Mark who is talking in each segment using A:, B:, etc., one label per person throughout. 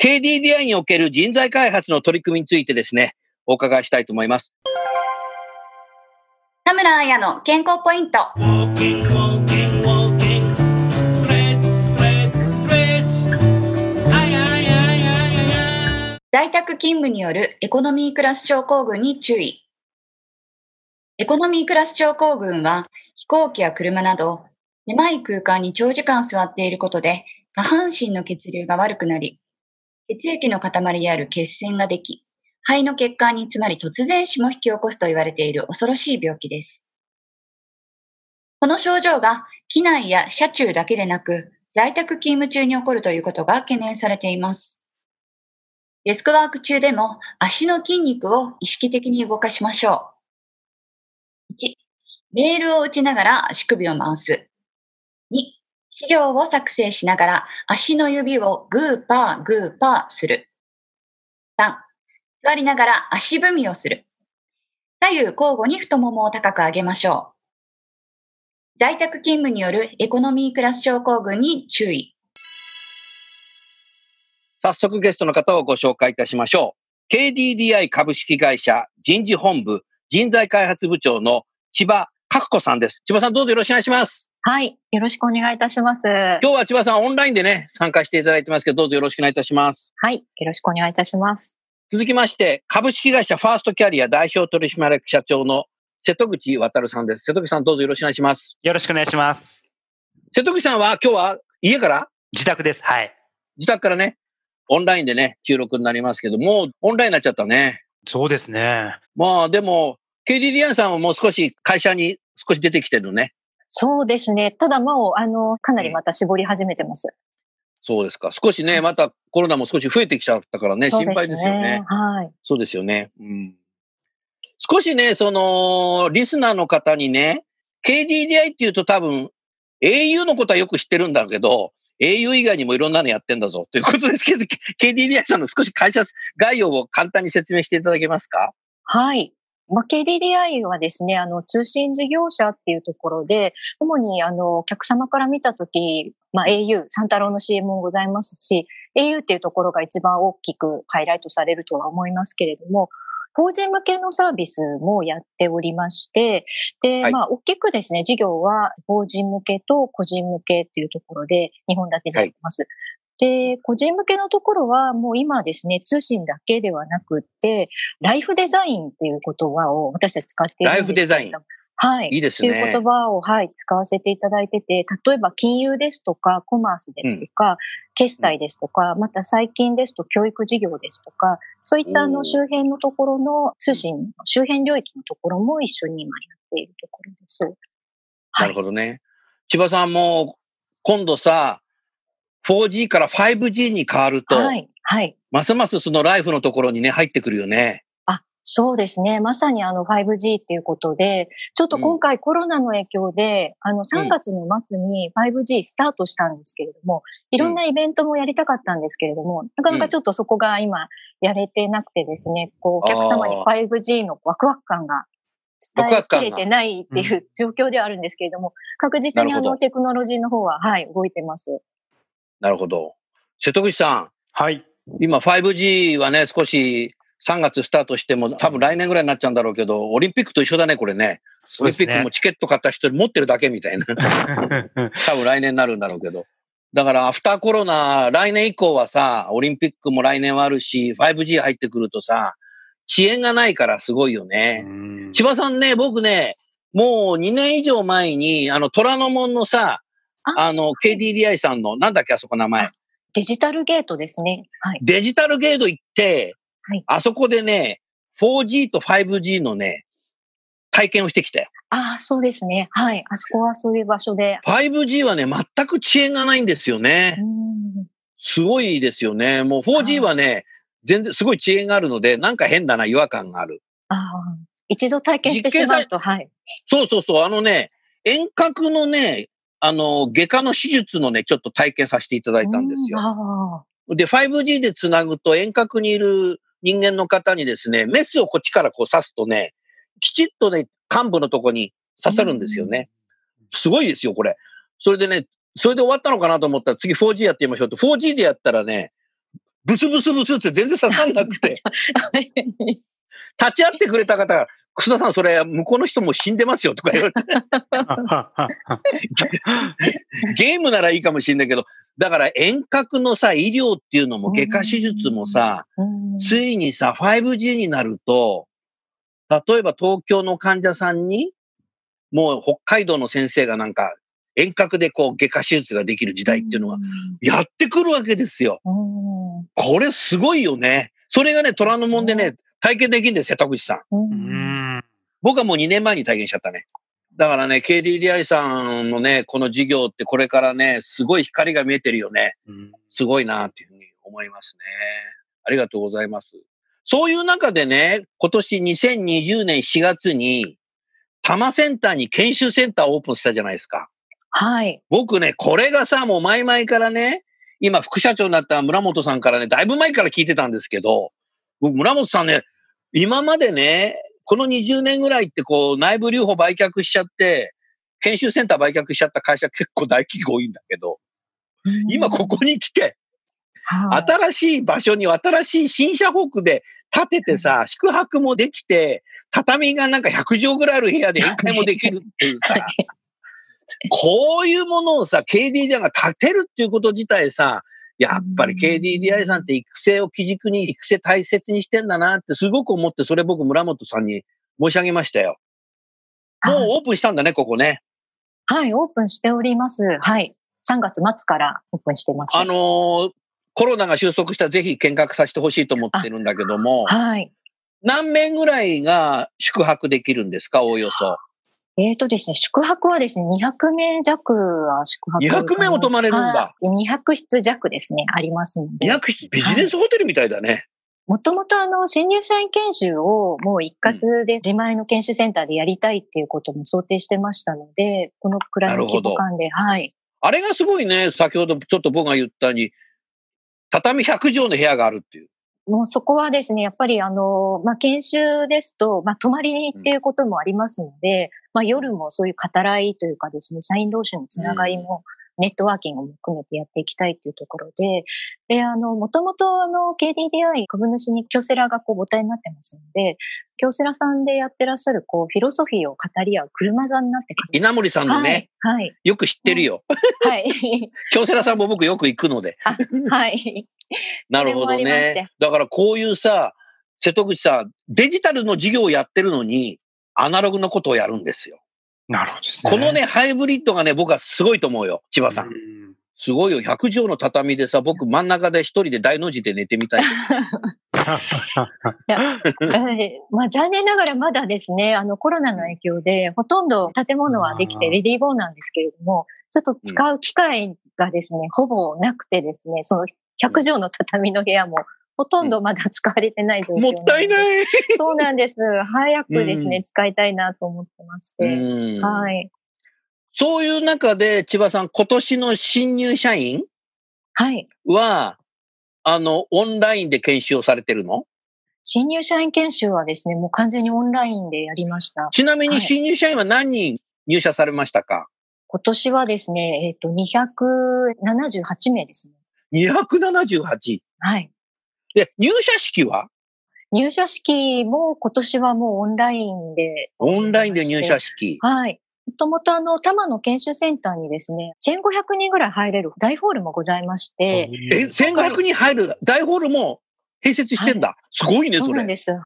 A: KDDI における人材開発の取り組みについてですね、お伺いしたいと思います。
B: 田村彩の健康ポイント。在宅勤務によるエコノミークラス症候群に注意。エコノミークラス症候群は飛行機や車など狭い空間に長時間座っていることで下半身の血流が悪くなり、血液の塊である血栓ができ、肺の血管に詰まり突然死も引き起こすと言われている恐ろしい病気です。この症状が機内や車中だけでなく在宅勤務中に起こるということが懸念されています。デスクワーク中でも足の筋肉を意識的に動かしましょう。1、メールを打ちながら足首を回す。2、資料を作成しながら足の指をグーパーグーパーする。3、座りながら足踏みをする。左右交互に太ももを高く上げましょう。在宅勤務によるエコノミークラス症候群に注意。
A: 早速ゲストの方をご紹介いたしましょう。KDDI 株式会社人事本部人材開発部長の千葉角子さんです。千葉さんどうぞよろしくお願いします。
C: はい。よろしくお願いいたします。
A: 今日は千葉さんオンラインでね、参加していただいてますけど、どうぞよろしくお願いいたします。
C: はい。よろしくお願いいたします。
A: 続きまして、株式会社ファーストキャリア代表取締役社長の瀬戸口渉さんです。瀬戸口さんどうぞよろしくお願いします。
D: よろしくお願いします。
A: 瀬戸口さんは今日は家から？
D: 自宅です。はい。
A: 自宅からね、オンラインでね、収録になりますけど、もうオンラインになっちゃったね。
D: そうですね。
A: まあでも、KDDI さんはもう少し会社に少し出てきてるのね。
C: そうですね。ただもう、あの、かなりまた絞り始めてます。
A: そうですか。少しね、またコロナも少し増えてきちゃったからね、
C: そう
A: 心配ですよね。
C: はい。
A: そうですよね。うん。少しね、その、リスナーの方にね、KDDI っていうと多分、au のことはよく知ってるんだけど、au 以外にもいろんなのやってんだぞということですけど、KDDI さんの少し会社概要を簡単に説明していただけますか？
C: はい。まあ、KDDI はですね、あの、通信事業者っていうところで、主に、あの、お客様から見たとき、まあ、au、サンタロウの CM もございますし、au っていうところが一番大きくハイライトされるとは思いますけれども、法人向けのサービスもやっておりまして、で、
A: はい
C: まあ、大きくですね、事業は法人向けと個人向けっていうところで、2本立てでやってます。で、個人向けのところはもう今ですね、通信だけではなくって、ライフデザインっていう言葉を私たち使っている
A: ライフデザイン。
C: はい。
A: いいですね
C: っていう言葉を、はい、使わせていただいてて、例えば金融ですとか、コマースですとか、決済ですとか、また最近ですと教育事業ですとか、そういったあの周辺のところの通信、周辺領域のところも一緒に今やっているところです。は
A: ないるほどね。千葉さんも今度さ、4G から 5G に変わると、
C: はい。はい。
A: ますますそのライフのところにね、入ってくるよね。
C: あ、そうですね。まさにあの 5G っていうことで、ちょっと今回コロナの影響で、あの3月の末に 5G スタートしたんですけれども、いろんなイベントもやりたかったんですけれども、なかなかちょっとそこが今やれてなくてですね、こうお客様に
A: あ
C: 5G のワクワク感が伝えきれてないっていう状況ではあるんですけれども、確実にあのテクノロジーの方は、はい、動いてます。
A: なるほど。瀬戸口さ
D: はい。
A: ん、今 5G はね、少し3月スタートしても、多分来年ぐらいになっちゃうんだろうけど、オリンピックと一緒だね、これね。オリンピックもチケット買った人持ってるだけみたいな。多分来年になるんだろうけど。だから、アフターコロナ、来年以降はさ、オリンピックも来年はあるし、5G 入ってくるとさ、遅延がないからすごいよね。
D: うん
A: 千葉さんね、僕ね、もう2年以上前に、あの、虎ノ門のさ、
C: あ
A: あの、KDDI さんの、なんだっけ、あそこ名前
C: あ。デジタルゲートですね。はい。
A: デジタルゲート行って、
C: はい
A: あそこでね、4G と 5G のね、体験をしてきたよ。
C: ああ、そうですね。はい。あそこはそういう場所で。
A: 5G はね、全く遅延がないんですよね。
C: うん
A: すごいですよね。もう 4G はね、全然すごい遅延があるので、なんか変だな違和感がある。
C: ああ、一度体験してしまうと、はい。
A: そうそうそう、あのね、遠隔のね、あの、外科の手術のね、ちょっと体験させていただいたんです
C: うん
A: よ。
C: あ
A: で、5G でつなぐと遠隔にいる人間の方にですね、メスをこっちからこう刺すとね、きちっとね、幹部のとこに刺さるんですよね。すごいですよ、これ。それでね、それで終わったのかなと思ったら次 4G やってみましょうって、4G でやったらね、ブスブスブスって全然刺さんなくて、
C: あ。
A: 立ち会ってくれた方が、楠田さん、それ、向こうの人も死んでますよとか言われて、ゲームならいいかもしれないけど、だから遠隔のさ、医療っていうのも、外科手術もさ、
C: うん
A: ついにさ、5G になると、例えば東京の患者さんに、もう北海道の先生がなんか、遠隔でこう外科手術ができる時代っていうのが、やってくるわけですよ。
C: うん
A: これすごいよね。それがね、虎ノ門でね、体験できるんですよ、田口さん。僕はもう2年前に体験しちゃったね。だからね、KDDI さんのね、この事業ってこれからね、すごい光が見えてるよね。
D: うん
A: すごいなっていうふうに思いますね。ありがとうございます。そういう中でね、今年2020年4月に、多摩センターに研修センターをオープンしたじゃないですか。
C: はい。
A: 僕ね、これがさ、もう前々からね、今副社長になった村本さんからね、だいぶ前から聞いてたんですけど、僕村本さんね、今までね、この20年ぐらいってこう内部留保売却しちゃって、研修センター売却しちゃった会社結構大企業多いんだけど、今ここに来て、
C: はい、
A: 新しい場所に新しい新社北で建ててさ、宿泊もできて、畳がなんか100畳ぐらいある部屋で宴会もできるっていうさ、こういうものをさ、KDDI が建てるっていうこと自体さ、やっぱり KDDI さんって育成を基軸に育成大切にしてんだなってすごく思って、それ僕村本さんに申し上げましたよ。もうオープンしたんだね、ここね。
C: はい、オープンしております。はい。3月末からオープンしてます。
A: あのーコロナが収束したらぜひ見学させてほしいと思ってるんだけども、
C: はい。
A: 何名ぐらいが宿泊できるんですか、おおよそ。
C: えーとですね、宿泊はですね、200名弱は宿泊。
A: 200名も泊まれるんだ
C: はい200室弱ですね、ありますので。
A: 200室ビジネスホテルみたいだね。
C: もともとあの、新入社員研修をもう一括で自前の研修センターでやりたいっていうことも想定してましたので、このくらいの規模感で、はい。
A: あれがすごいね、先ほどちょっと僕が言ったに、畳100畳の部屋があるっていう。
C: もうそこはですね、やっぱりあの、まあ、研修ですと、まあ、泊まりにっていうこともありますので、まあ、夜もそういう語らいというかですね、社員同士のつながりも、ネットワーキングも含めてやっていきたいっていうところで、で、あの、もともとあの、KDDI 株主に京セラがこう母体になってますので、京セラさんでやってらっしゃるこう、フィロソフィーを語り合う車座になってくる。
A: 稲森さんのね、
C: はい。はい。
A: よく知ってるよ。
C: はい。
A: 京セラさんも僕よく行くので。
C: はい。
A: なるほどね
C: て。
A: だからこういうさ、瀬戸口さん、デジタルの事業をやってるのに、アナログのことをやるんですよ。
D: なるほどですね。
A: このね、ハイブリッドがね、僕はすごいと思うよ、千葉さん。
D: うん
A: すごいよ。100畳の畳でさ、僕真ん中で一人で大の字で寝てみたい。
C: えーまあ、残念ながらまだですね、あのコロナの影響で、ほとんど建物はできてレディーゴーなんですけれども、ちょっと使う機会がですね、ほぼなくてですね、その100畳の畳の部屋もほとんどまだ使われてない状況
A: もったい
C: い。
A: ない。
C: そうなんです。早くですね、
A: う
C: 使いたいなと思ってまし
A: う
C: て。
A: ん
C: はい。
A: そういう中で、千葉さん、今年の新入社員
C: はい。
A: は、あの、オンラインで研修をされてるの？
C: 新入社員研修はですね、もう完全にオンラインでやりました。
A: ちなみに
C: はい
A: 新入社員は何人入社されましたか、
C: 今年はですね、えっ、と、278名ですね。
A: ?278。
C: はい。
A: で、入社式は？
C: 入社式も今年はもうオンラインで。
A: オンラインで入社式。
C: はい。ともとあの、多摩の研修センターにですね、1500人ぐらい入れる大ホールもございまして、
A: え、1500人入る大ホールも併設してんだ。すごいね、そうれ。
C: そなんです。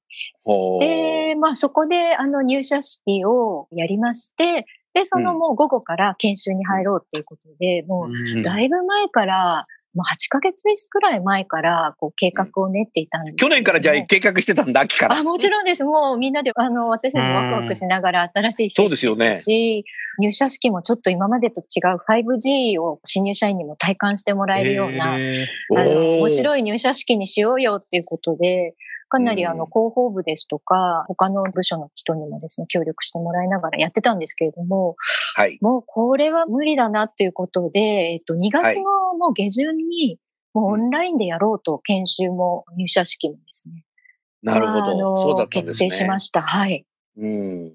C: で、まあそこであの入社式をやりまして、で、そのもう午後から研修に入ろうっていうことで、も
A: うん
C: うだいぶ前から、もう8ヶ月くらい前からこう計画を練っていたんですけ
A: 去。年からじゃあ計画してたんだ、秋から。
C: あ、もちろんです。もうみんなで、あの、私たちもワクワクしながら新しい
A: そうですよね
C: し、入社式もちょっと今までと違う 5G を新入社員にも体感してもらえるような、
D: へ
C: あの、面白い入社式にしようよっていうことで、かなり
A: うん
C: あの、広報部ですとか、他の部署の人にもですね、協力してもらいながらやってたんですけれども、
A: はい。
C: もうこれは無理だなっていうことで、えっと、2月のもう下旬に、もうオンラインでやろうと、研修も入社式もですね。
A: なるほど。そうだったんですね。
C: 決定しました。はい。
A: うん。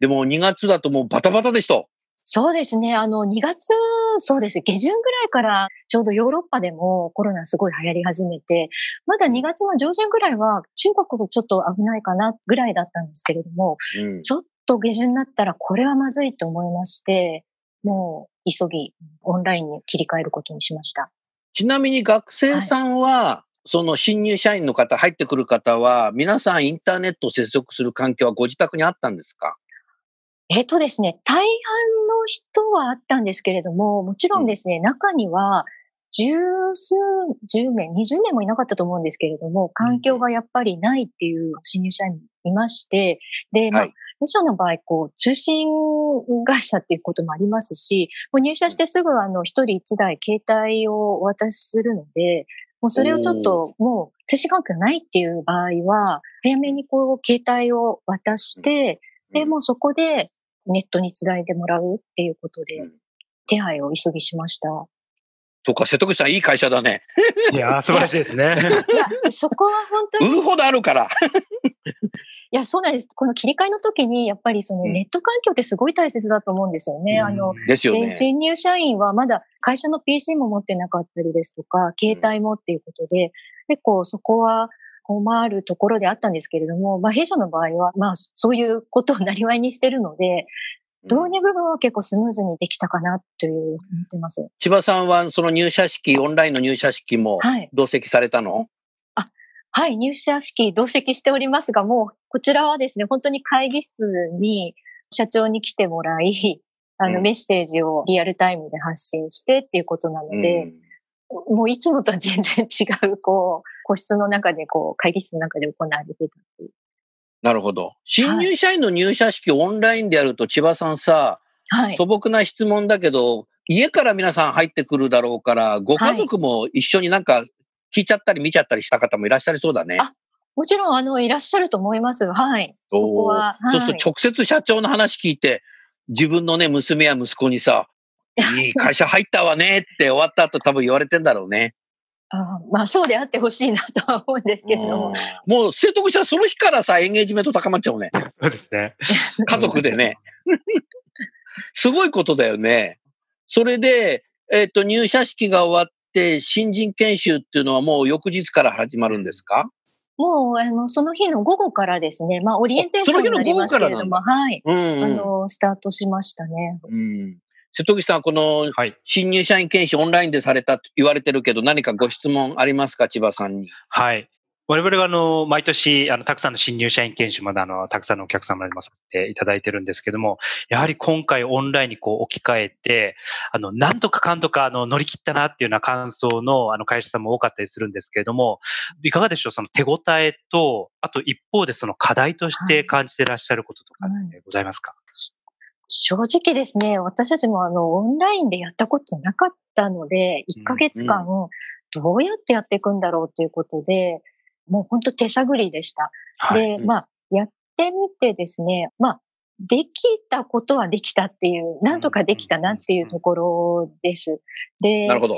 A: でも2月だともうバタバタでした。
C: そうですね。あの、2月、そうです。下旬ぐらいから、ちょうどヨーロッパでもコロナすごい流行り始めて、まだ2月の上旬ぐらいは中国ちょっと危ないかなぐらいだったんですけれども、
A: うん。
C: ちょっと下旬になったらこれはまずいと思いまして、もう急ぎオンラインに切り替えることにしました。
A: ちなみに学生さんは、その新入社員の方、入ってくる方は、皆さんインターネットを接続する環境はご自宅にあったんですか？
C: えっ、とですね、大半の人はあったんですけれども、もちろんですね、中には、十数、十名、二十名もいなかったと思うんですけれども、環境がやっぱりないっていう新入社員もいまして、で、まあ、
A: はい。
C: 弊社の場合、こう、通信会社っていうこともありますし、もう入社してすぐあの、一人一台携帯をお渡しするので、もうそれをちょっと、もう通信環境ないっていう場合は、早めにこう、携帯を渡して、で、もうそこでネットにつないでもらうっていうことで
A: うん、
C: 手配を急ぎしました。
A: そうか、瀬戸口さんいい会社だね。
D: いやー、素晴らしいですね。
C: いや、そこは本当に、い
A: 売るほどあるから。
C: や、そうなんです。この切り替えの時に、やっぱりその
A: うん
C: ネット環境ってすごい大切だと思うんですよね。あの、で
A: ですよね。
C: 新入社員はまだ会社の PC も持ってなかったりですとか、携帯もっていうことで、結構そこは困るところであったんですけれども、まあ弊社の場合は、まあそういうことをなりわいにしてるので、導入部分は結構スムーズにできたかなという思ってます。
A: 千葉さんはその入社式、オンラインの入社式も
C: はい。
A: 同席されたの？
C: はい、入社式同席しておりますが、もうこちらはですね、本当に会議室に社長に来てもらい、あの、
A: うん
C: メッセージをリアルタイムで発信してっていうことなので、
A: うん
C: もういつもとは全然違う、こう、個室の中で、こう、会議室の中で行われてたっていう。
A: なるほど。新入社員の入社式をオンラインでやると千葉さんさ、
C: はい。
A: 素朴な質問だけど、家から皆さん入ってくるだろうから、ご家族も一緒になんか聞いちゃったり見ちゃったりした方もいらっしゃりそうだね。
C: あもちろん、あの、いらっしゃると思います。はい。そこは。
A: そうすると直接社長の話聞いて、自分のね、娘や息子にさ、いい会社入ったわねって終わった後多分言われてんだろうね。
C: あまあ、そうであってほしいなとは思うんですけれども。
A: うんもう、生徒したらその日からさ、エンゲージメント高まっちゃうね。
D: そうですね。
A: 家族でね。すごいことだよね。それで、えっ、と、入社式が終わって、新人研修っていうのはもう翌日から始まるんですか？
C: もう、あの、その日の午後からですね、まあ、オリエンテーションになりますけれども、はい。
A: うん、
C: あ
A: うん。
C: の、スタートしましたね。
A: うん。瀬戸口さん、この
D: はい。
A: 新入社員研修オンラインでされたと言われてるけど、何かご質問ありますか千葉さんに？
D: はい。我々があの、毎年、あの、たくさんの新入社員研修まであの、たくさんのお客様にもさせていただいてるんですけども、やはり今回オンラインにこう置き換えて、あの、なんとかかんとかあの、乗り切ったなっていうような感想のあの、会社さんも多かったりするんですけれども、いかがでしょうその手応えと、あと一方でその課題として感じていらっしゃることとかってございますか、
C: 正直ですね、私たちもあの、オンラインでやったことなかったので、1ヶ月間、どうやってやっていくんだろうということで、もう本当手探りでした。
D: はい。
C: で、まあ、やってみてですね、まあ、できたことはできたっていう、なんとかできたなっていうところです。で
A: なるほど。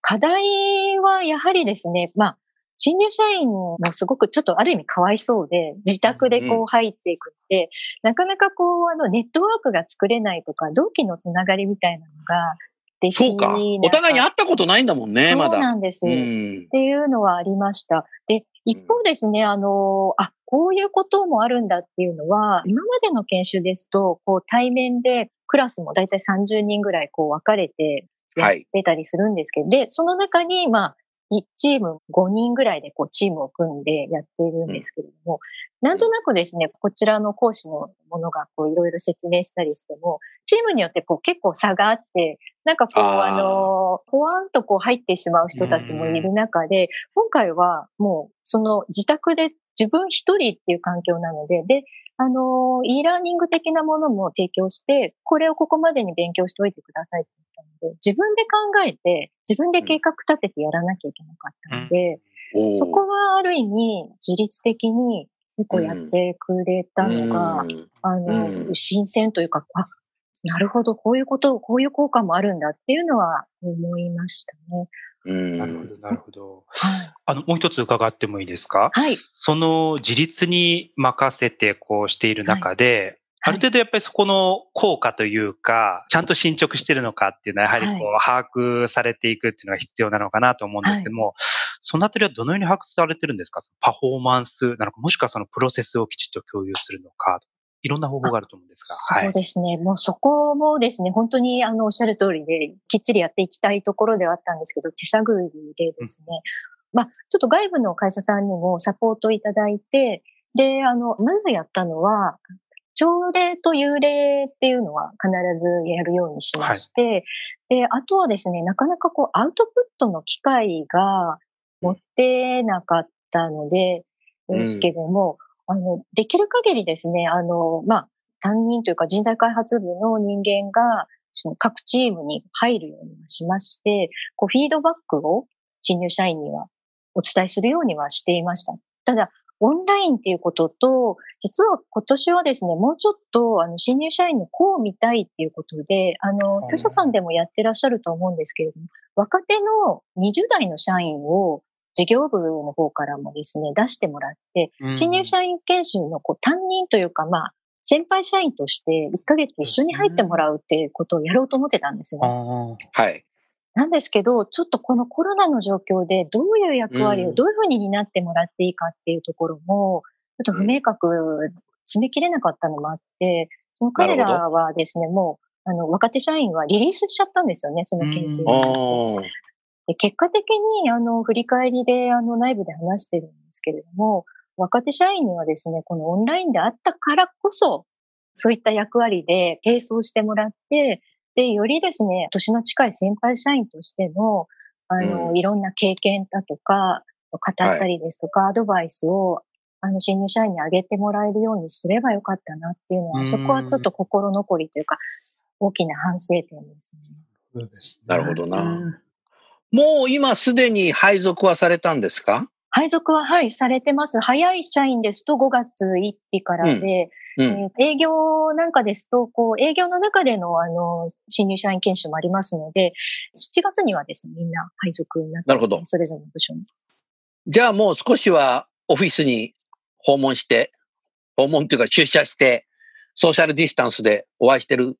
C: 課題はやはりですね、まあ、新入社員もすごくちょっとある意味かわいそうで、自宅でこ
A: う
C: 入っていくって、なかなかこう、あの、ネットワークが作れないとか、同期のつながりみたいなのができ
A: そうか。お互いに会ったことないんだもんね、ま
C: そう
A: だ。
C: なんです。
A: うん
C: っ。ていうのはありました。で、一方ですね、あの、あ、こういうこともあるんだっていうのは、今までの研修ですと、こう対面でクラスもだいたい30人ぐらいこう分かれてやっ
A: はい。
C: てたりするんですけど、で、その中に、まあ、1チーム5人ぐらいでこうチームを組んでやっているんですけれども、なんとなくですね、こちらの講師のものがこういろいろ説明したりしても、チームによってこう結構差があって、なんかこう、
A: あ
C: の、ほわんとこう入ってしまう人たちもいる中で、今回はもうその自宅で自分一人っていう環境なので、で、あの、e ラーニング的なものも提供して、これをここまでに勉強しておいてくださいって言ったので、自分で考えて、自分で計画立ててやらなきゃいけなかったので、
A: おー。
C: そこはある意味自律的に結構やってくれたのが、
A: うん。
C: あの、
A: うん。
C: 新鮮というか、あ、なるほど、こういうこと、こういう効果もあるんだっていうのは思いましたね。
A: うん。
D: なるほど、なるほど。
C: はい。
D: あの、もう一つ伺ってもいいですか？
C: はい。
D: その自立に任せてこうしている中で、
C: はい。
D: ある程度やっぱりそこの効果というか、ちゃんと進捗してるのかっていうのはやはりこう、把握されていくっていうのが必要なのかなと思うんですけども、そのあたりはどのように把握されてるんですか？パフォーマンスなのか、もしくはそのプロセスをきちっと共有するのか、いろんな方法があると思うんですが。
C: そうですね。もうそこもですね、本当にあの、おっしゃる通りで、きっちりやっていきたいところではあったんですけど、手探りでですね、まあ、ちょっと外部の会社さんにもサポートいただいて、で、あの、まずやったのは、朝礼と幽霊っていうのは必ずやるようにしまして、で、あとはですね、なかなかこう、アウトプットの機会が持ってなかったので、
A: うん
C: ですけども、あの、できる限りですね、あの、まあ、担任というか人材開発部の人間が、その各チームに入るようにしまして、こう、フィードバックを新入社員にはお伝えするようにはしていました。ただ、オンラインっていうことと、実は今年はですね、もうちょっと、あの、新入社員の子を見たいっていうことで、あの、他社さんでもやってらっしゃると思うんですけれども、若手の20代の社員を事業部の方からもですね、出してもらって、
D: うん
C: 新入社員研修のこう担任というか、まあ、先輩社員として1ヶ月一緒に入ってもらうっていうことをやろうと思ってたんですね。
D: あ
A: はい。
C: なんですけど、ちょっとこのコロナの状況でどういう役割
A: うん。
C: をどういうふうに担ってもらっていいかっていうところも、ちょっと不明確、詰め切れなかったのもあって、その彼らはですね、もう、あの、若手社員はリリースしちゃったんですよね、その研修結果的に、あの、振り返りで、あの、内部で話してるんですけれども、若手社員にはですね、このオンラインであったからこそ、そういった役割で並走してもらって、で、よりですね、年の近い先輩社員としての、あの、
A: うん。
C: いろんな経験だとか、語ったりですとか、アドバイスを、あの、新入社員にあげてもらえるようにすればよかったなっていうのは、
D: うん。
C: そこはちょっと心残りというか、大きな反省点ですね。
D: そうですね。
A: なるほどな。
D: うん
A: もう今すでに配属はされたんですか？
C: 配属は、はい、されてます。早い社員ですと5月1日からで、
A: うん。
C: えー営業なんかですと、こう、営業の中での、あの、新入社員研修もありますので、7月にはですね、みんな配属になってます、ね、
A: なるほど
C: それぞれの部署に。
A: じゃあもう少しはオフィスに訪問して、訪問っていうか出社して、ソーシャルディスタンスでお会いしてる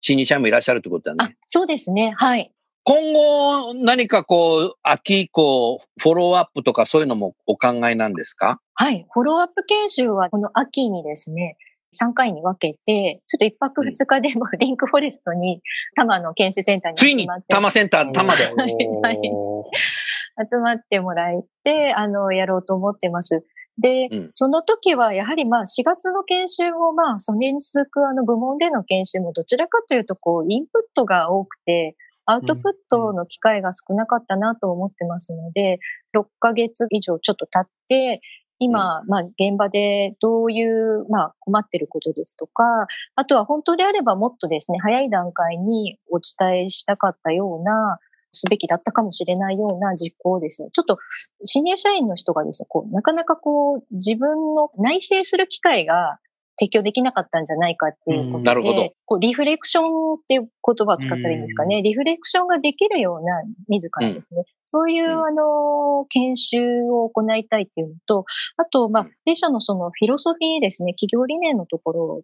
A: 新入社員もいらっしゃるってことだ
C: あ
A: ね。、
C: そうですね。はい。
A: 今後何かこう、秋以降、フォローアップとかそういうのもお考えなんですか？
C: はい。フォローアップ研修は、この秋にですね、3回に分けて、ちょっと1泊2日でもリンクフォレストに、多摩の研修センターに
A: ついに
C: 集まって。
A: 多摩センター、多摩で。
C: は い集まってもらえて、あの、やろうと思ってます。で、
A: うん
C: その時は、やはりまあ、4月の研修もまあ、それに続くあの部門での研修もどちらかというと、こう、インプットが多くて、アウトプットの機会が少なかったなと思ってますので、6ヶ月以上ちょっと経って、今、まあ、現場でどういう、まあ、困ってることですとか、あとは本当であればもっとですね、早い段階にお伝えしたかったような、すべきだったかもしれないような実行をですね、ちょっと新入社員の人がですね、こう、なかなかこう、自分の内省する機会が提供できなかったんじゃないかっていうことで、
A: なるほど。
C: こうリフレクションっていう言葉を使ったらいいんですかね。リフレクションができるような、自らですね。そういう、
A: うん
C: あの、研修を行いたいっていうのと、あと、まあ
A: うん、
C: 弊社のそのフィロソフィーですね、企業理念のところ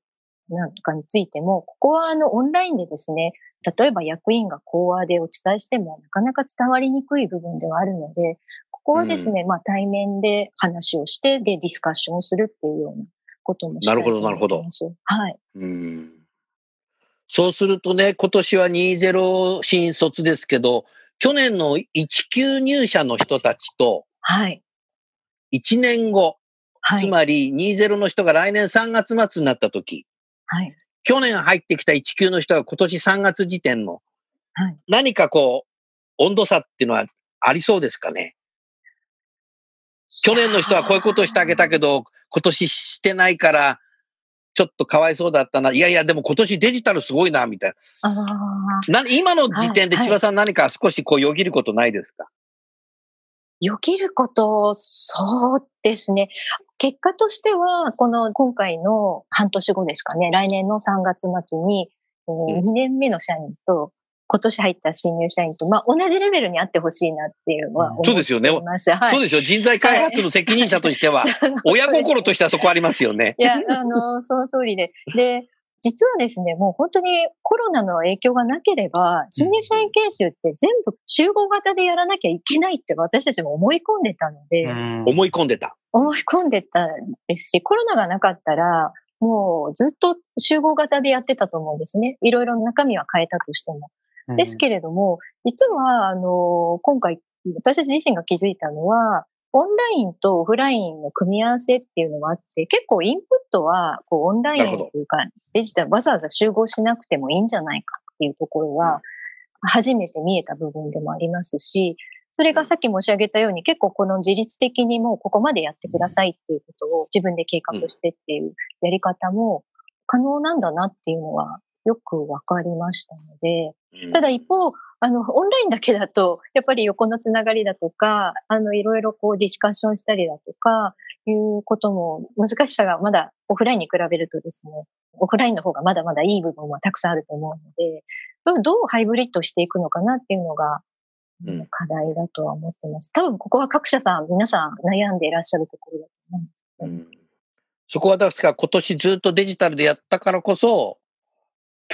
C: なんかについても、ここはあの、オンラインでですね、例えば役員が講話でお伝えしてもなかなか伝わりにくい部分ではあるので、ここはですね、まあ対面で話をして、で、ディスカッションをするっていうようなこともしたいと思ってます
A: なるほどなるほど
C: はい。
A: うん。そうするとね、今年は20新卒ですけど、去年の1級入社の人たちと、
C: はい。
A: 1年後、
C: はい。
A: つまり20の人が来年3月末になった時、
C: はい。
A: 去年入ってきた1級の人が今年3月時点の
C: はい。
A: 何かこう、温度差っていうのはありそうですかね？去年の人はこういうことをしてあげたけど、今年してないから、ちょっとかわいそうだったな。いやいや、でも今年デジタルすごいな、みたい。な。な今の時点で
C: はい
A: 千葉さん何か少しこうよぎることないですか、
C: よぎること、そうですね。結果としては、この今回の半年後ですかね、来年の3月末に、えー
A: うん
C: 2年目の社員と、今年入った新入社員と、まあ、同じレベルにあってほしいなっていうのは思って
A: そうですよね
C: います。はい。
A: そうですよ。人材開発の責任者としては、親心としてはそこありますよね。
C: いや、あの、その通りで。で、実はですね、もう本当にコロナの影響がなければ、新入社員研修って全部集合型でやらなきゃいけないって私たちも思い込んでたので、
D: うん
A: 思い込んでた。
C: 思い込んでたんですし、コロナがなかったら、もうずっと集合型でやってたと思うんですね。いろいろ中身は変えたとしても。ですけれども、実は、あの、今回、私たち自身が気づいたのは、オンラインとオフラインの組み合わせっていうのがあって、結構インプットは、こう、オンラインというか、デジタル、わざわざ集合しなくてもいいんじゃないかっていうところは、初めて見えた部分でもありますし、それがさっき申し上げたように、結構この自律的にもうここまでやってくださいっていうことを自分で計画してっていうやり方も可能なんだなっていうのはよくわかりましたので、
A: うん
C: ただ一方、あの、オンラインだけだと、やっぱり横のつながりだとか、あの、いろいろこうディスカッションしたりだとか、いうことも難しさがまだオフラインに比べるとですね、オフラインの方がまだまだいい部分はたくさんあると思うので、どうハイブリッドしていくのかなっていうのが、
A: うん
C: 課題だとは思ってます。多分ここは各社さん、皆さん悩んでいらっしゃるところだと思う。
A: うんそこは確か今年ずっとデジタルでやったからこそ、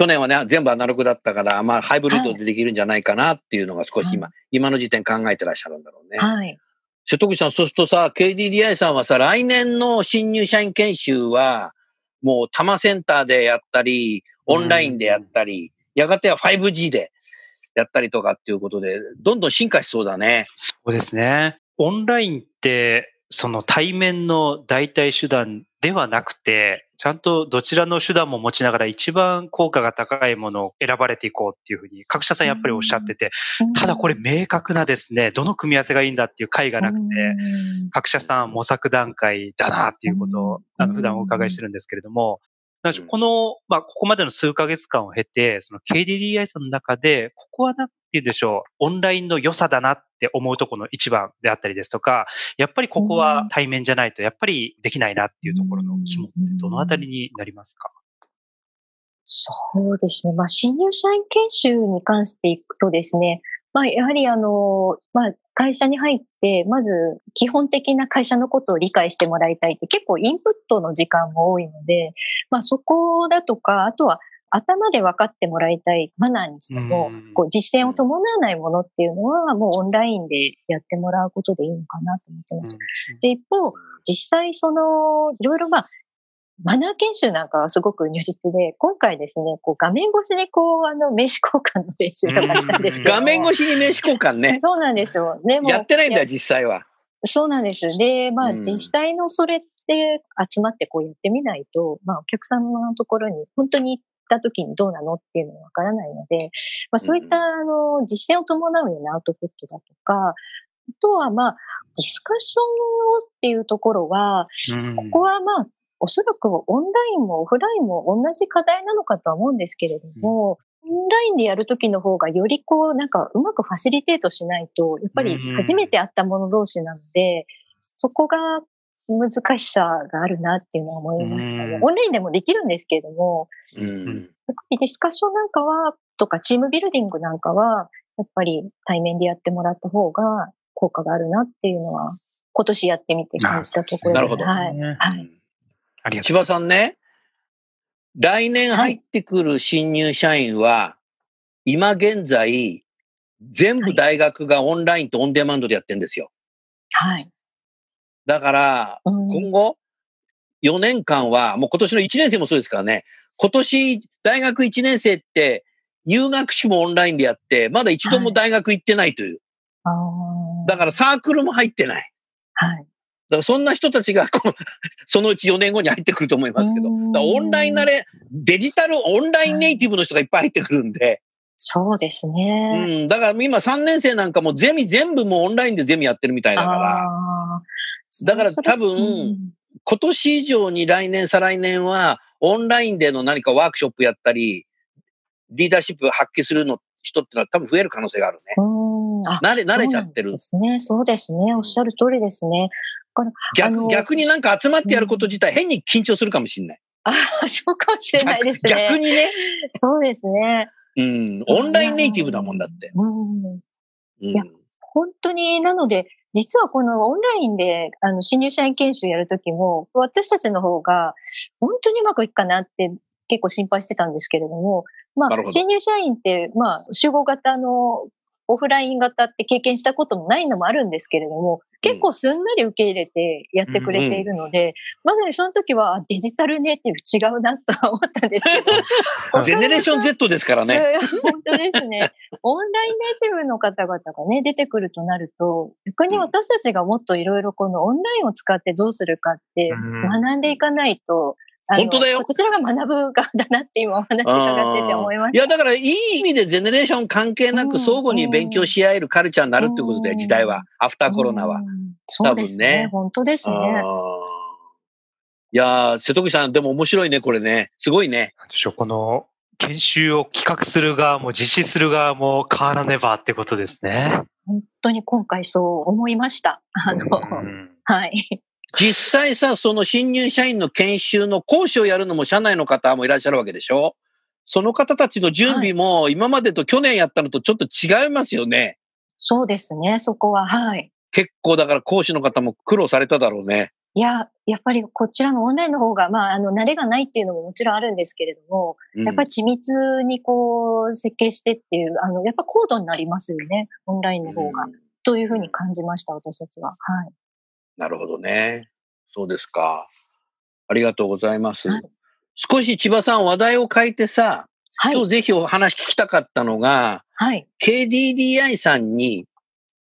A: 去年はね、全部アナログだったから、まあ、ハイブリッドでできるんじゃないかなっていうのが少し今、
C: は
A: 今の時点考えてらっしゃるんだろうね。
C: はい。
A: 瀬戸口さん、そうするとさ、KDDI さんはさ、来年の新入社員研修は、もう多摩センターでやったり、オンラインでやったり、やがては 5G でやったりとかっていうことで、どんどん進化しそうだね。
D: そうですね。オンラインって、その対面の代替手段ではなくて、ちゃんとどちらの手段も持ちながら一番効果が高いものを選ばれていこうっていうふうに各社さんやっぱりおっしゃってて、ただこれ明確なですね、どの組み合わせがいいんだっていう回がなくて、各社さん模索段階だなっていうことを、あの、普段お伺いしてるんですけれども、この、まあ、ここまでの数ヶ月間を経て、その KDDI さんの中で、ここはなんて言うんでしょう、オンラインの良さだなって思うところの一番であったりですとか、やっぱりここは対面じゃないと、やっぱりできないなっていうところの肝ってどのあたりになりますか？
C: そうですね。まあ、新入社員研修に関していくとですね、まあ、やはりあの、まあ、会社に入って、まず基本的な会社のことを理解してもらいたいって結構インプットの時間も多いので、まあ、そこだとか、あとは頭で分かってもらいたいマナーにしても
D: うん、
C: こう実践を伴わないものっていうのは、もうオンラインでやってもらうことでいいのかなと思ってます。で、一方、実際その、いろいろまあ、マナー研修なんかはすごく入実で、今回ですね、こう画面越しにこう、あの、名刺交換の練習とかしたんですけども。
A: 画面越しに名刺交換ね。
C: そうなんですよ。でも、
A: やってないんだ実際は。
C: そうなんです。で、まあ、
A: うん
C: 実際のそれって集まってこうやってみないと、まあ、お客様のところに本当に行った時にどうなのっていうのがわからないので、まあ、そういった、あの、実践を伴うようなアウトプットだとか、あとは、まあ、ディスカッションをっていうところは、
D: うん。
C: ここはまあ、おそらくオンラインもオフラインも同じ課題なのかとは思うんですけれども、オンラインでやるときの方がよりこう、なんかうまくファシリテートしないと、やっぱり初めて会った者同士なので、そこが難しさがあるなっていうのは思いましたね。
D: うん
C: オンラインでもできるんですけれども、
A: うん。
C: やっぱりディスカッションなんかは、とかチームビルディングなんかは、やっぱり対面でやってもらった方が効果があるなっていうのは、今年やってみて感じたところです。
A: なるほど
C: はい。はい。
D: ありがと
A: 千葉さんね、来年入ってくる新入社員は、今現在、全部大学がオンラインとオンデマンドでやってるんですよ。
C: はい。
A: だから、
C: うん。
A: 今後、4年間は、もう今年の1年生もそうですからね、今年大学1年生って入学式もオンラインでやって、まだ一度も大学行ってないという。
C: あー。
A: だからサークルも入ってない。
C: はい。
A: だからそんな人たちがこう そのうち4年後に入ってくると思いますけど、オンライン慣れ、デジタルオンラインネイティブの人がいっぱい入ってくるんで、
C: そうです
A: う
C: ね。
A: ん、だから今3年生なんかもゼミ全部もうオンラインでゼミやってるみたいだから、だから多分
C: うん
A: 今年以上に来年、再来年はオンラインでの何かワークショップやったり、リーダーシップを発揮するの人ってのは多分増える可能性があるね。
C: うんあ
A: 慣れ、慣れちゃってる
C: そうで。すね。そうですね。おっしゃる通りですね。あ
A: 逆
C: の
A: 逆になんか集まってやること自体変に緊張するかもしれない。
C: ああ、そうかもしれないですね。
A: 逆逆にね、
C: そうですね。
A: うん、オンラインネイティブだもんだって。
C: うん。
A: うん
C: いや本当に、なので、実はこのオンラインで、あの、新入社員研修やるときも、私たちの方が、本当にうまくいくかなって結構心配してたんですけれども、まあ、新入社員って、まあ、集合型のオフライン型って経験したこともないのもあるんですけれども、結構すんなり受け入れてやってくれているので、まさにその時はあデジタルネイティブ違うなとは思ったんですけど。
A: ゼネレーション Z ですからね。
C: 本当ですね。オンラインネイティブの方々がね、出てくるとなると、逆に私たちがもっといろいろこのオンラインを使ってどうするかって
D: うん
C: 学んでいかないと、
A: 本当だよ
C: こちらが学ぶ側だなって今お話伺ってて思いました。
A: いや、だからいい意味でゼネレーション関係な
C: うん
A: く相互に勉強し合えるカルチャーになるってことで、
C: うん
A: 時代は。アフターコロナは
C: う。ん。そうですね。
A: 多分ね
C: 本当ですね。
A: いやー、瀬戸口さん、でも面白いね、これね。すごいね。
D: なんでしょう、この研修を企画する側も実施する側も変わらねばってことですね。
C: 本当に今回そう思いました。あの、
D: うん
C: はい。
A: 実際さ、その新入社員の研修の講師をやるのも社内の方もいらっしゃるわけでしょ？その方たちの準備も今までと去年やったのとちょっと違いますよね。
C: そうですね。そこは、はい。
A: 結構だから講師の方も苦労されただろうね。
C: いや、やっぱりこちらのオンラインの方が、まあ、あの、慣れがないっていうのももちろんあるんですけれども、
A: うん
C: やっぱり緻密にこう、設計してっていう、あの、やっぱ高度になりますよね。オンラインの方が。
A: うん
C: というふうに感じました、私たちは。はい。
A: なるほどね。そうですか。ありがとうございます。
C: はい
A: 少し千葉さん話題を変えてさ、
C: はい。
A: 今日ぜひお話聞きたかったのが、
C: はい。
A: KDDI さんに、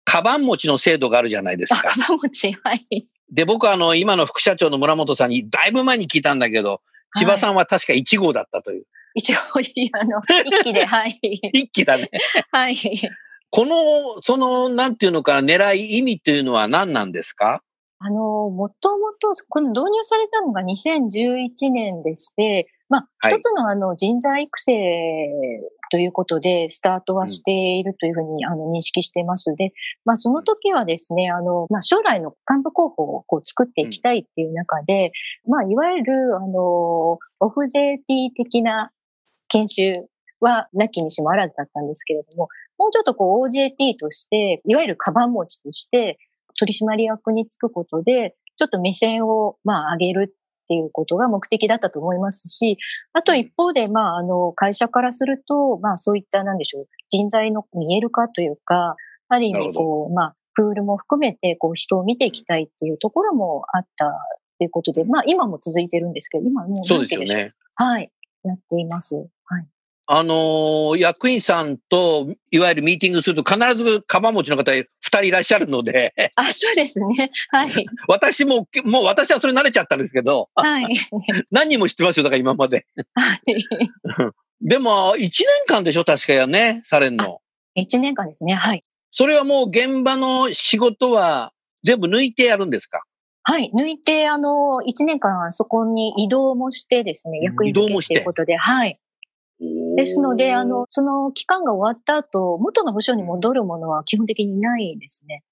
A: カバン持ちの制度があるじゃないです
C: あ、
A: か。
C: かばもち、はい。
A: で、僕はあの、今の副社長の村本さんにだいぶ前に聞いたんだけど、千葉さ
C: ん。
A: んは確か1号だったという。
C: 一応、あの、一気で、はい。
A: 一期だね。
C: はい。
A: この、その、なんていうのか、狙い、意味っていうのは何なんですか？
C: あの、もともと、この導入されたのが2011年でして、まあ、
A: はい。
C: 一つのあの人材育成ということでスタートはしているというふうにあの認識しています。で、まあ、その時はですね、あの、まあ、将来の幹部候補をこう作っていきたいっていう中で、まあ、いわゆる、あの、オフ JT 的な研修はなきにしもあらずだったんですけれども、もうちょっとこう OJT として、いわゆるカバン持ちとして、取締役につくことで、ちょっと目線を、まあ、上げるっていうことが目的だったと思いますし、あと一方で、まあ、あの、会社からすると、まあ、そういった、なんでしょう、人材の見える化というか、ある意味、こう、まあ、プールも含めて、こう、人を見ていきたいっていうところもあったということで、まあ、今も続いてるんですけど、今もう、
A: そうですよ。ね。
C: はい。やっています。はい。
A: あのー役員さんと、いわゆるミーティングすると必ずカバン持ちの方二人いらっしゃるので、
C: あ、そうですね。はい。
A: 私も、もう私はそれ慣れちゃったんですけど、
C: はい。
A: 何人も知ってますよ、だから今まで。
C: はい。
A: でも、一年間でしょ、確かやね、されんの。
C: 一年間ですね。はい。
A: それはもう現場の仕事は全部抜いてやるんですか？
C: はい。抜いて、あの、一年間そこに移動もしてですね、役員
A: 移動もして
C: っていうことで、はい。ですので、あの、その期間が終わった後、元の部署に戻るものは基本的にないですね。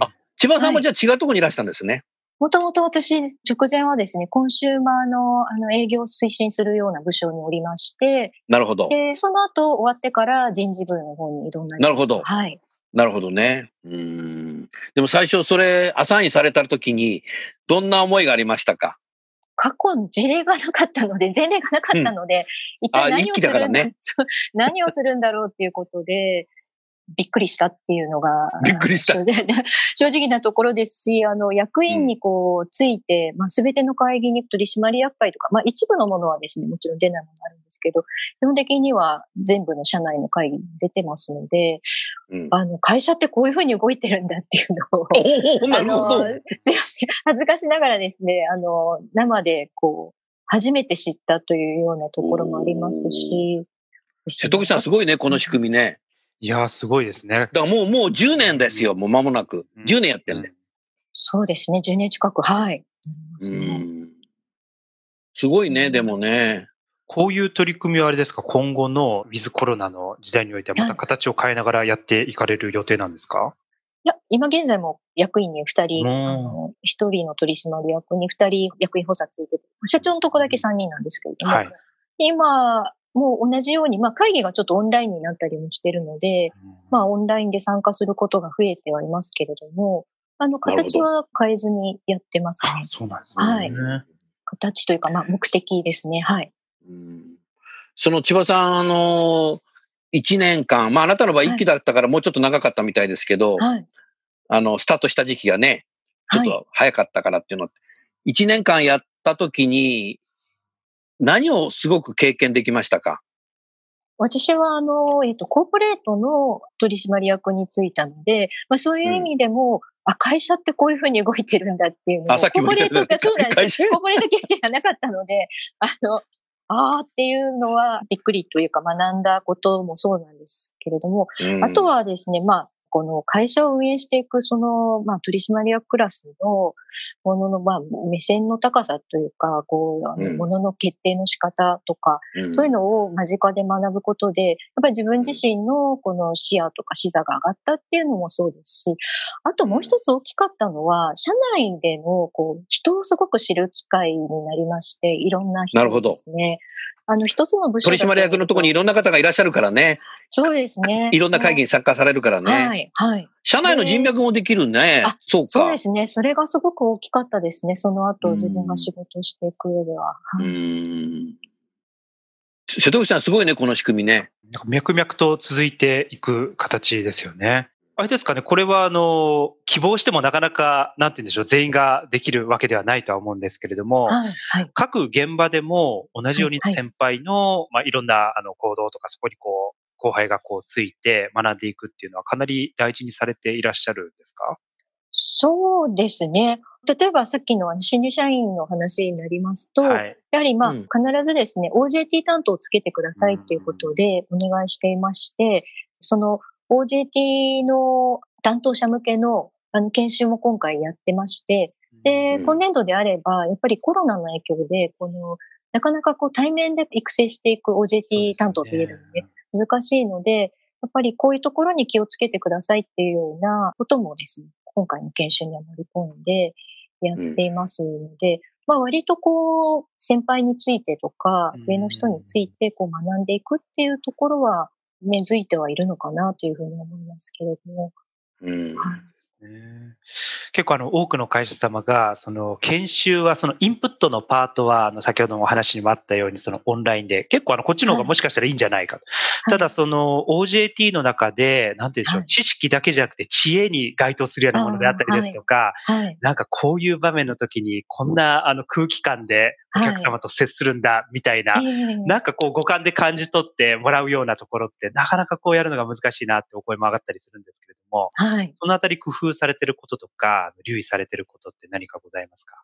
A: あ千葉さんもじゃあ違うところにいらしたんですね。
C: もともと私、直前はですね、コンシューマーのあの営業を推進するような部署におりまして、
A: なるほど。
C: で、その後終わってから人事部の方に移動になりました。
A: なるほど
C: はい。
A: なるほどね。うん。でも最初それ、アサインされた時に、どんな思いがありましたか？
C: 過去の事例がなかったので、前例がなかったので、一
A: あ
C: 体何をするんだ、
A: ね。
C: 何をするんだろうっていうことで、びっくりしたっていうのが、
A: びっくりした
C: 正直なところですし、あの、役員にこう、ついて、まあ、すべての会議に取締役会とか、まあ、一部のものはですね、もちろん出ないものがあるんですけど、基本的には全部の社内の会議に出てますので、
A: うん
C: あの、会社ってこういうふうに動いてるんだっていうのを、あ
A: るほど。
C: の、すいません。恥ずかしながらですね、あの、生でこう、初めて知ったというようなところもありますし。
A: 瀬戸口さんすごいね、この仕組みね。
D: いやー、すごいですね。
A: だからもう、もう10年ですよ、もう間もなく。10年やってんね。
C: そうですね、10年近く、はい。
A: う
C: ね
A: ん。すごいね、でもね。
D: こういう取り組みはあれですか今後のウィズコロナの時代においてはまた形を変えながらやっていかれる予定なんですか？
C: いや、今現在も役員に2人、
D: うん
C: あの1人の取締役に2人役員補佐ついてて、社長のとこだけ3人なんですけれども、
D: はい。
C: 今、もう同じように、まあ会議がちょっとオンラインになったりもしてるので、まあ、オンラインで参加することが増えてはいますけれども、あの、形は変えずにやってます
D: あ
C: ね。
D: そうなんですね。
C: はい形というか、まあ、目的ですね。はい。
A: うんその千葉さん、あの、1年間、まああなたの場合
C: はい
A: 1期だったからもうちょっと長かったみたいですけど、
C: はい。
A: あの、スタートした時期がね、ちょっ
C: はい。
A: と早かったからっていうの、1年間やった時に、何をすごく経験できましたか？
C: 私は、あの、えっと、コーポレートの取締役に就いたので、まあ、そういう意味でも、あ、会社ってこういうふうに動いてるんだっていうのを、コーポレートがそうなんです。コーポレート経験がなかったので、あの、あーっていうのはびっくりというか学んだこともそうなんですけれども、
A: うん。
C: あとはですね、まあ、この会社を運営していく、その、まあ、取締役クラスのものの、まあ、目線の高さというか、こう、ものの決定の仕方とか、
A: うん。
C: そういうのを間近で学ぶことで、やっぱり自分自身のこの視野とか視座が上がったっていうのもそうですし、あともう一つ大きかったのは、社内でのこう人をすごく知る機会になりまして、いろんな人ですね。あの、一つの部署
A: 取締役のところにいろんな方がいらっしゃるからね。
C: そうですね。
A: いろんな会議に参加されるからね。
C: はい、はい。
A: 社内の人脈もできるね。
C: あ
A: そうか。
C: そうですね。それがすごく大きかったですね。その後
A: うん
C: 自分が仕事をしていく上では。
A: う
C: はい
A: ん。瀬戸口さん、すごいね、この仕組みね。
D: 脈々と続いていく形ですよね。あれですかね、これはあの、希望してもなかなか、なんて言うんでしょう、全員ができるわけではないとは思うんですけれども、
C: はい、はい。
D: 各現場でも同じように
C: はいはい
D: 先輩の、まあ、いろんなあの行動とか、そこにこう、後輩がこうついて学んでいくっていうのはかなり大事にされていらっしゃるんですか？
C: そうですね。例えばさっきの新入社員の話になりますと、
D: はい。
C: やはりまあ、
A: うん
C: 必ずですね、OJT 担当をつけてくださいっていうことでお願いしていまして、その OJT の担当者向けのあの研修も今回やってまして、で、
A: うん
C: 今年度であれば、やっぱりコロナの影響で、この、なかなかこう対面で育成していく OJT 担当といえるので、難しいので、やっぱりこういうところに気をつけてくださいっていうようなこともですね、今回の研修には盛り込んでやっていますので、まあ割とこう、先輩についてとか
D: うん、
C: 上の人についてこう学んでいくっていうところは根付いてはいるのかなというふうに思いますけれども。
A: うん。
C: はい
D: ね結構あの多くの会社様が、その研修はそのインプットのパートは、あの先ほどのお話にもあったように、そのオンラインで、結構あのこっちの方がもしかしたらいいんじゃないかと。ただその OJT の中で、なんていうんでしょう、
C: はい
D: 知識だけじゃなくて知恵に該当するようなものであったりですとか、
C: はい。
D: なんかこういう場面の時にこんなあの空気感でお客様と接するんだみたいな、
C: ええ
D: なんかこう五感で感じ取ってもらうようなところってなかなかこうやるのが難しいなってお声も上がったりするんですけれども、
C: はい。
D: そのあたり工夫されてることとか、留意されてることって何かございますか？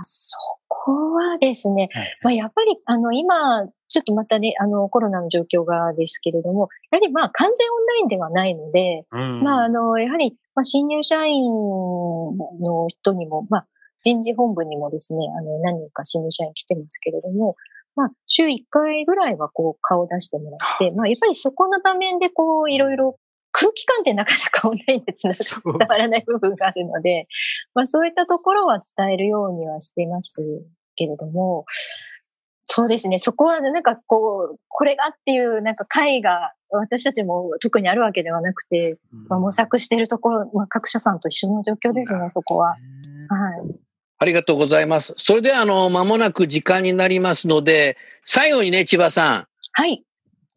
C: あそこはですね、
D: はい。
C: まあ、やっぱり、あの、今、ちょっとまたね、あの、コロナの状況がですけれども、やはりまあ、完全オンラインではないので、
D: うん。
C: まあ、あの、やはり、まあ、新入社員の人にも、まあ、人事本部にもですね、あの、何人か新入社員来てますけれども、まあ、週1回ぐらいはこう、顔を出してもらって、まあ、やっぱりそこの場面でこう、いろいろ空気感ってなかなかオンラインで伝わらない部分があるので、まあ、そういったところは伝えるようにはしていますけれども、そうですね、そこはなんかこう、これがっていうなんか会が私たちも特にあるわけではなくて、まあ、模索しているところ、まあ、各社さんと一緒の状況ですね、そこは。はい。
A: ありがとうございます。それであの、間もなく時間になりますので、最後にね、千葉さん、
C: はい。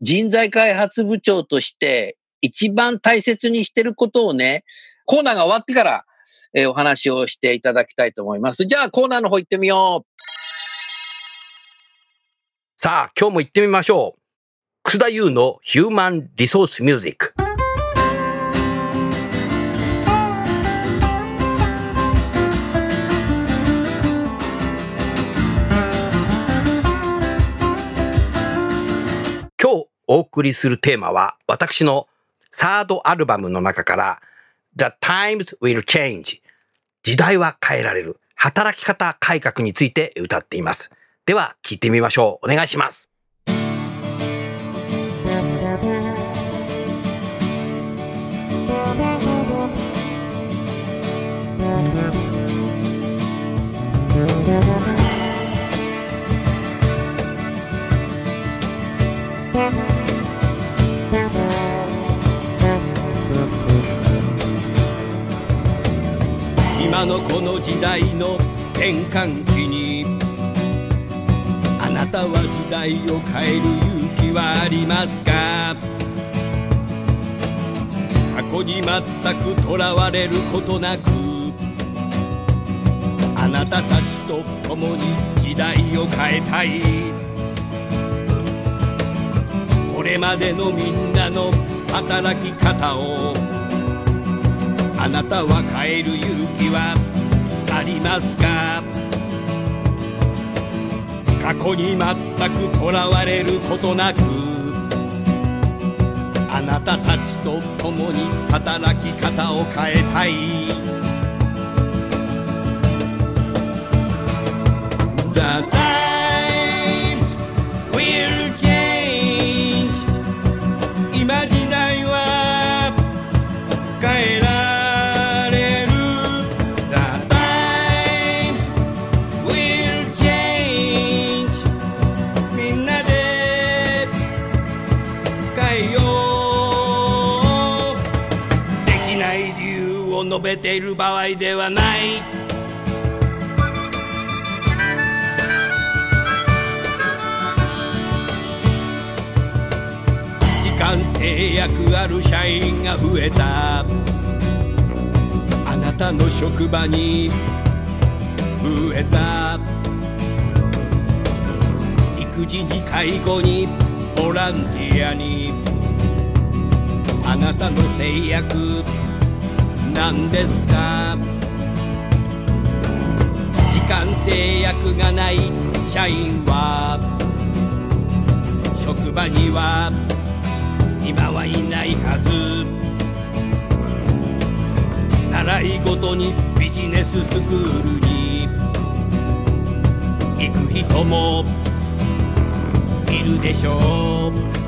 A: 人材開発部長として、一番大切にしてることをね、コーナーが終わってから、えーお話をしていただきたいと思います。じゃあコーナーの方行ってみよう。
E: さあ、今日も行ってみましょう。楠田優のヒューマンリソースミュージック。今日お送りするテーマは私のサードアルバムの中から The Times Will Change 時代は変えられる働き方改革について歌っています。では聴いてみましょう。お願いします。
F: 今のこの時代の転換期にあなたは時代を変える勇気はありますか？過去に全くとらわれることなくあなたたちと共に時代を変えたい。これまでのみんなの働き方をあなたは変える勇気はありますか？過去に全くとらわれることなくあなたたちと共に働き方を変えたい。The times ている場合ではない。時間制約ある社員が増えた。あなたの職場に増えた。育児に介護にボランティアに。あなたの制約なんですか？時間制約がない社員は職場には今はいないはず。習い事にビジネススクールに行く人もいるでしょう。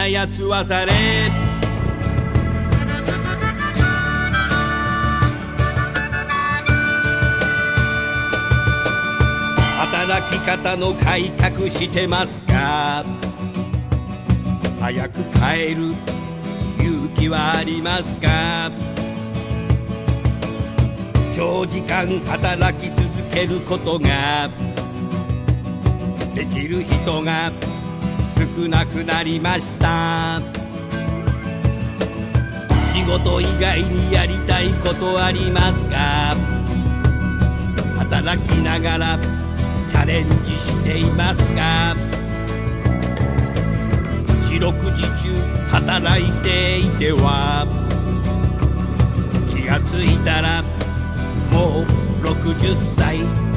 F: なやつはされ。働き方の改革してますか？早く変える勇気はありますか？長時間働き続けることができる人が少なくなりました。仕事以外にやりたいことありますか？働きながらチャレンジしていますか？四六時中働いていては気がついたらもう60歳。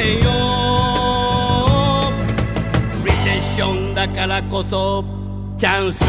F: えよリセッションだからこそチャンス。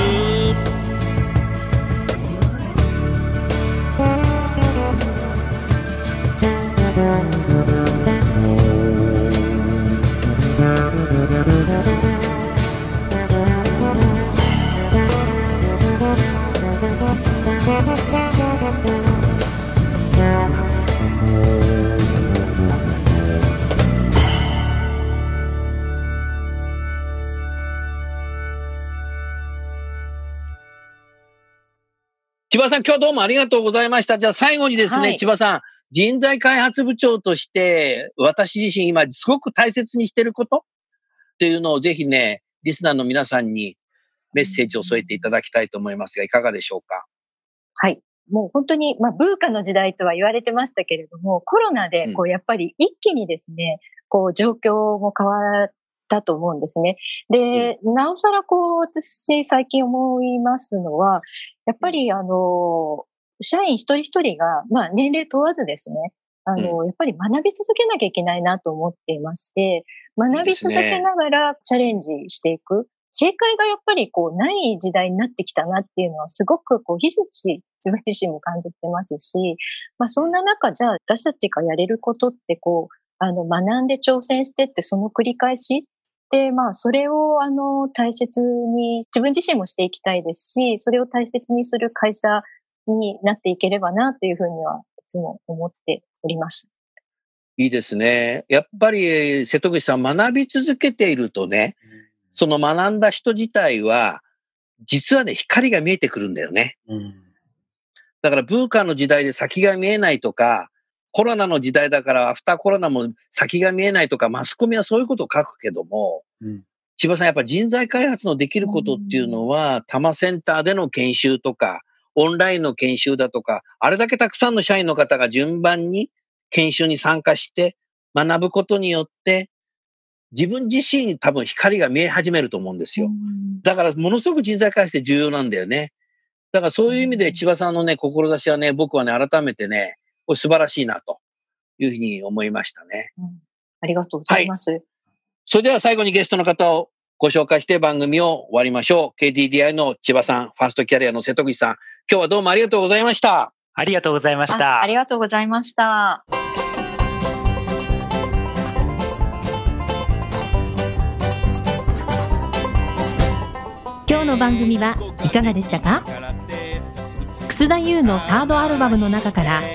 A: 千葉さん、今日はどうもありがとうございました。じゃあ最後にですね、
C: はい。
A: 千葉さん、人材開発部長として、私自身今すごく大切にしてること？っていうのをぜひね、リスナーの皆さんにメッセージを添えていただきたいと思いますが、いかがでしょうか？
C: はい。もう本当に、まあ、ブーカの時代とは言われてましたけれども、コロナで、こう、やっぱり一気にですね、こう、状況も変わったと思うんですね。で、なおさらこう、私最近思いますのは、やっぱりあの、社員一人一人が、まあ、年齢問わずですね、あの、やっぱり学び続けなきゃいけないなと思っていまして、学び続けながらチャレンジしていく。正解がやっぱりこうない時代になってきたなっていうのはすごくこうひしひし自分自身も感じてますし、まあそんな中じゃあ私たちがやれることってこう、あの学んで挑戦してってその繰り返しで、まあそれをあの大切に自分自身もしていきたいですし、それを大切にする会社になっていければなというふうにはいつも思っております。
A: いいですね。やっぱり、瀬戸口さん、学び続けているとね、その学んだ人自体は、実はね、光が見えてくるんだよね。だから、ブーカーの時代で先が見えないとか、コロナの時代だから、アフターコロナも先が見えないとか、マスコミはそういうことを書くけども、
D: うん
A: 千葉さん、やっぱ人材開発のできることっていうのは、多摩センターでの研修とか、オンラインの研修だとか、あれだけたくさんの社員の方が順番に研修に参加して学ぶことによって、自分自身に多分光が見え始めると思うんですよ。だから、ものすごく人材開発って重要なんだよね。だからそういう意味で千葉さんのね、志はね、僕はね、改めてね、これ素晴らしいなというふうに思いましたね。
C: ありがとうございます。
A: それでは最後にゲストの方をご紹介して番組を終わりましょう。KDDI の千葉さん、ファーストキャリアの瀬戸口さん、今日はどうもありがとうございました。
D: ありがとうございまし
C: あ
D: た
C: あ。りがとうございました。
G: 今日の番組はいかがでしたか？楠田優のサードアルバムの中から「